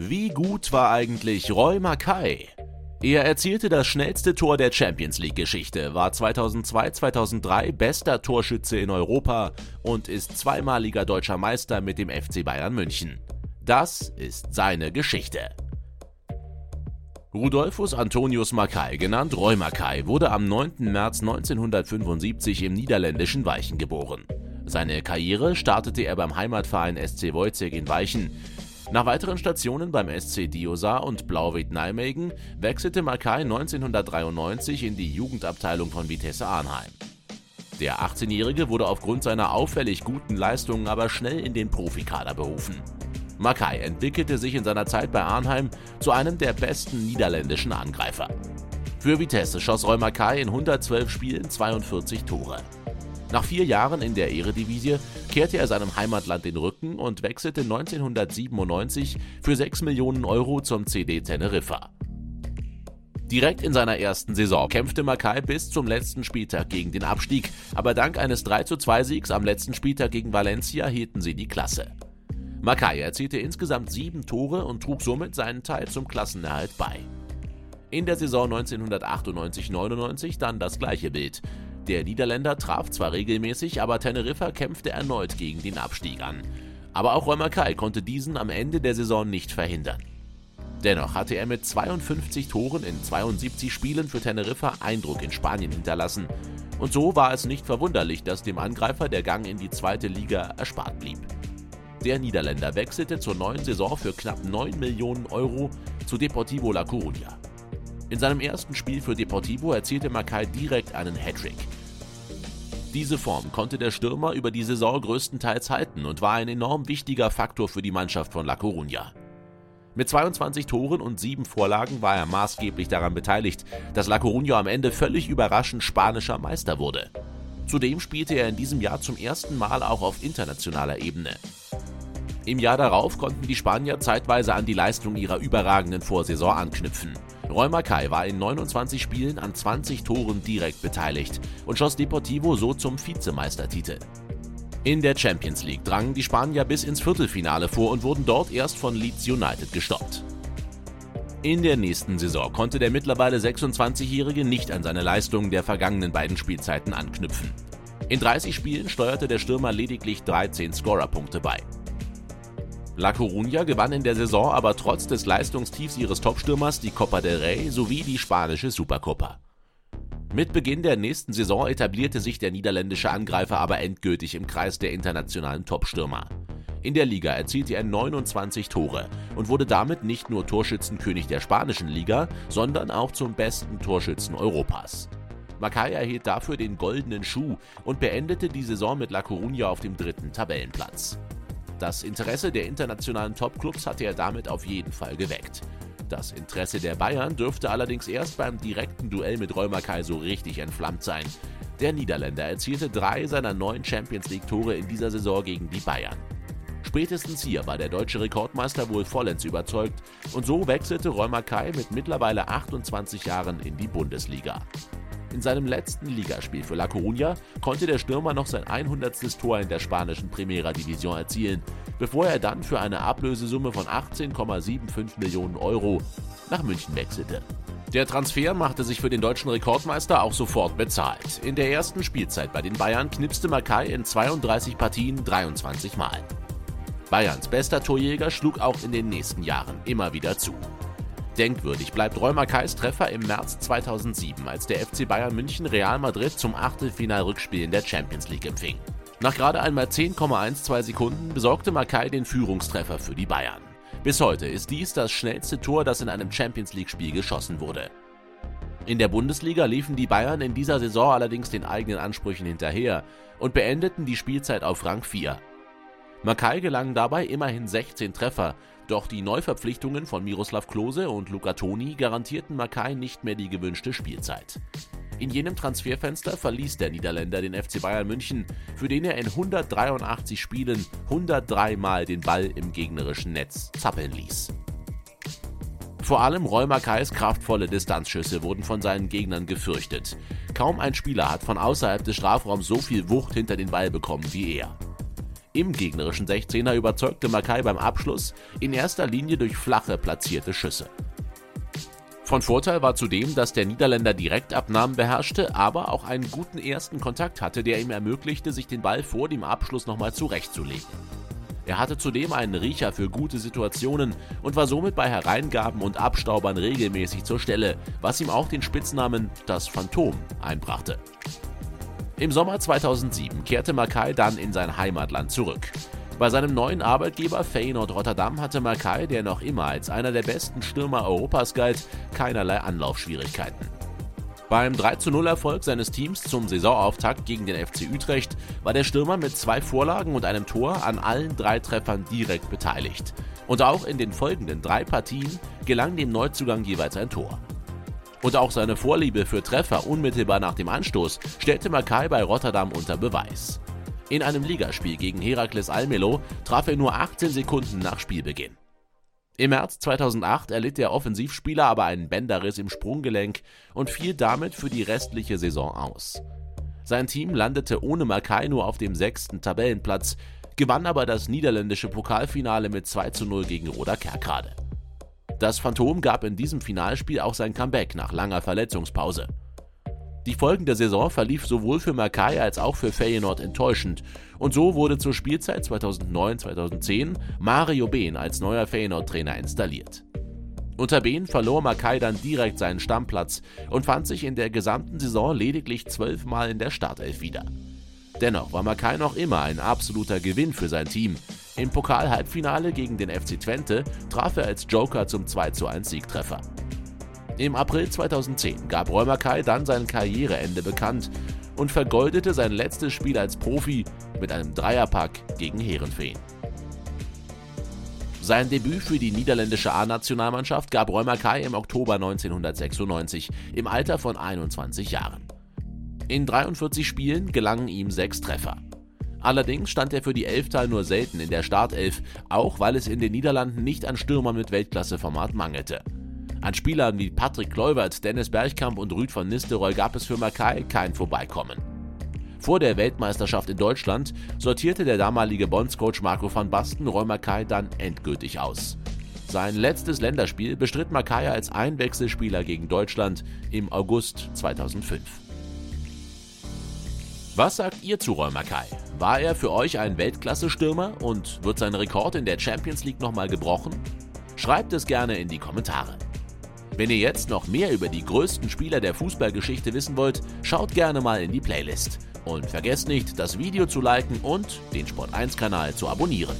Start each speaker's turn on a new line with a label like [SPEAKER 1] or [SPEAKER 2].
[SPEAKER 1] Wie gut war eigentlich Roy Mackay? Er erzielte das schnellste Tor der Champions League-Geschichte, war 2002-2003 bester Torschütze in Europa und ist zweimaliger deutscher Meister mit dem FC Bayern München. Das ist seine Geschichte. Rudolfus Antonius Mackay, genannt Roy Mackay, wurde am 9. März 1975 im niederländischen Weichen geboren. Seine Karriere startete er beim Heimatverein SC Wojciech in Weichen. Nach weiteren Stationen beim SC Diosa und Blauwied Nijmegen wechselte Mackay 1993 in die Jugendabteilung von Vitesse Arnheim. Der 18-Jährige wurde aufgrund seiner auffällig guten Leistungen aber schnell in den Profikader berufen. Mackay entwickelte sich in seiner Zeit bei Arnheim zu einem der besten niederländischen Angreifer. Für Vitesse schoss Roy Mackay in 112 Spielen 42 Tore. Nach vier Jahren in der Eredivisie kehrte er seinem Heimatland den Rücken und wechselte 1997 für 6 Millionen Euro zum CD Teneriffa. Direkt in seiner ersten Saison kämpfte Mackay bis zum letzten Spieltag gegen den Abstieg, aber dank eines 32 Siegs am letzten Spieltag gegen Valencia hielten sie die Klasse. Mackay erzielte insgesamt sieben Tore und trug somit seinen Teil zum Klassenerhalt bei. In der Saison 1998-99 dann das gleiche Bild. Der Niederländer traf zwar regelmäßig, aber Teneriffa kämpfte erneut gegen den Abstieg an. Aber auch Römer Kai konnte diesen am Ende der Saison nicht verhindern. Dennoch hatte er mit 52 Toren in 72 Spielen für Teneriffa Eindruck in Spanien hinterlassen. Und so war es nicht verwunderlich, dass dem Angreifer der Gang in die zweite Liga erspart blieb. Der Niederländer wechselte zur neuen Saison für knapp 9 Millionen Euro zu Deportivo La Coruña. In seinem ersten Spiel für Deportivo erzielte Mackay direkt einen Hattrick. Diese Form konnte der Stürmer über die Saison größtenteils halten und war ein enorm wichtiger Faktor für die Mannschaft von La Coruña. Mit 22 Toren und 7 Vorlagen war er maßgeblich daran beteiligt, dass La Coruña am Ende völlig überraschend spanischer Meister wurde. Zudem spielte er in diesem Jahr zum ersten Mal auch auf internationaler Ebene. Im Jahr darauf konnten die Spanier zeitweise an die Leistung ihrer überragenden Vorsaison anknüpfen. Roy Mackay war in 29 Spielen an 20 Toren direkt beteiligt und schoss Deportivo so zum Vizemeistertitel. In der Champions League drangen die Spanier bis ins Viertelfinale vor und wurden dort erst von Leeds United gestoppt. In der nächsten Saison konnte der mittlerweile 26-Jährige nicht an seine Leistungen der vergangenen beiden Spielzeiten anknüpfen. In 30 Spielen steuerte der Stürmer lediglich 13 Scorerpunkte bei. La Coruña gewann in der Saison aber trotz des Leistungstiefs ihres Topstürmers die Copa del Rey sowie die spanische Supercopa. Mit Beginn der nächsten Saison etablierte sich der niederländische Angreifer aber endgültig im Kreis der internationalen Topstürmer. In der Liga erzielte er 29 Tore und wurde damit nicht nur Torschützenkönig der spanischen Liga, sondern auch zum besten Torschützen Europas. Mackay erhielt dafür den goldenen Schuh und beendete die Saison mit La Coruña auf dem dritten Tabellenplatz. Das Interesse der internationalen Topclubs hatte er damit auf jeden Fall geweckt. Das Interesse der Bayern dürfte allerdings erst beim direkten Duell mit Römer so richtig entflammt sein. Der Niederländer erzielte drei seiner neun Champions League-Tore in dieser Saison gegen die Bayern. Spätestens hier war der deutsche Rekordmeister wohl vollends überzeugt und so wechselte Römer mit mittlerweile 28 Jahren in die Bundesliga. In seinem letzten Ligaspiel für La Coruña konnte der Stürmer noch sein 100. Tor in der spanischen Primera Division erzielen, bevor er dann für eine Ablösesumme von 18,75 Millionen Euro nach München wechselte. Der Transfer machte sich für den deutschen Rekordmeister auch sofort bezahlt. In der ersten Spielzeit bei den Bayern knipste Mackay in 32 Partien 23 Mal. Bayerns bester Torjäger schlug auch in den nächsten Jahren immer wieder zu. Denkwürdig bleibt Roy Kais Treffer im März 2007, als der FC Bayern München Real Madrid zum Achtelfinalrückspiel in der Champions League empfing. Nach gerade einmal 10,12 Sekunden besorgte Mackay den Führungstreffer für die Bayern. Bis heute ist dies das schnellste Tor, das in einem Champions League-Spiel geschossen wurde. In der Bundesliga liefen die Bayern in dieser Saison allerdings den eigenen Ansprüchen hinterher und beendeten die Spielzeit auf Rang 4. Mackay gelangen dabei immerhin 16 Treffer, doch die Neuverpflichtungen von Miroslav Klose und Luca Toni garantierten Mackay nicht mehr die gewünschte Spielzeit. In jenem Transferfenster verließ der Niederländer den FC Bayern München, für den er in 183 Spielen 103 Mal den Ball im gegnerischen Netz zappeln ließ. Vor allem Roy Makais kraftvolle Distanzschüsse wurden von seinen Gegnern gefürchtet. Kaum ein Spieler hat von außerhalb des Strafraums so viel Wucht hinter den Ball bekommen wie er. Im gegnerischen 16er überzeugte Makai beim Abschluss in erster Linie durch flache platzierte Schüsse. Von Vorteil war zudem, dass der Niederländer Direktabnahmen beherrschte, aber auch einen guten ersten Kontakt hatte, der ihm ermöglichte, sich den Ball vor dem Abschluss nochmal zurechtzulegen. Er hatte zudem einen Riecher für gute Situationen und war somit bei Hereingaben und Abstaubern regelmäßig zur Stelle, was ihm auch den Spitznamen das Phantom einbrachte. Im Sommer 2007 kehrte Mackay dann in sein Heimatland zurück. Bei seinem neuen Arbeitgeber Feyenoord Rotterdam hatte Mackay, der noch immer als einer der besten Stürmer Europas galt, keinerlei Anlaufschwierigkeiten. Beim 3-0-Erfolg seines Teams zum Saisonauftakt gegen den FC Utrecht war der Stürmer mit zwei Vorlagen und einem Tor an allen drei Treffern direkt beteiligt. Und auch in den folgenden drei Partien gelang dem Neuzugang jeweils ein Tor. Und auch seine Vorliebe für Treffer unmittelbar nach dem Anstoß stellte Mackay bei Rotterdam unter Beweis. In einem Ligaspiel gegen Herakles Almelo traf er nur 18 Sekunden nach Spielbeginn. Im März 2008 erlitt der Offensivspieler aber einen Bänderriss im Sprunggelenk und fiel damit für die restliche Saison aus. Sein Team landete ohne Makai nur auf dem sechsten Tabellenplatz, gewann aber das niederländische Pokalfinale mit 2 zu 0 gegen Roda Kerkrade. Das Phantom gab in diesem Finalspiel auch sein Comeback nach langer Verletzungspause. Die folgende Saison verlief sowohl für Makai als auch für Feyenoord enttäuschend und so wurde zur Spielzeit 2009-2010 Mario Behn als neuer Feyenoord-Trainer installiert. Unter Behn verlor Makai dann direkt seinen Stammplatz und fand sich in der gesamten Saison lediglich zwölfmal in der Startelf wieder. Dennoch war Makai noch immer ein absoluter Gewinn für sein Team. Im Pokal-Halbfinale gegen den FC Twente traf er als Joker zum 2:1 Siegtreffer. Im April 2010 gab Räumerkai dann sein Karriereende bekannt und vergoldete sein letztes Spiel als Profi mit einem Dreierpack gegen Herenfeen. Sein Debüt für die niederländische A-Nationalmannschaft gab Räumerkai im Oktober 1996 im Alter von 21 Jahren. In 43 Spielen gelangen ihm sechs Treffer. Allerdings stand er für die Elftal nur selten in der Startelf, auch weil es in den Niederlanden nicht an Stürmern mit Weltklasseformat mangelte. An Spielern wie Patrick Kluivert, Dennis Bergkamp und Rüd von Nistelrooy gab es für Mackay kein Vorbeikommen. Vor der Weltmeisterschaft in Deutschland sortierte der damalige Bondscoach Marco van Basten Roy Mackay dann endgültig aus. Sein letztes Länderspiel bestritt Mackay als Einwechselspieler gegen Deutschland im August 2005. Was sagt ihr zu Roy Mackay? War er für euch ein Weltklasse-Stürmer und wird sein Rekord in der Champions League nochmal gebrochen? Schreibt es gerne in die Kommentare. Wenn ihr jetzt noch mehr über die größten Spieler der Fußballgeschichte wissen wollt, schaut gerne mal in die Playlist. Und vergesst nicht, das Video zu liken und den Sport1-Kanal zu abonnieren.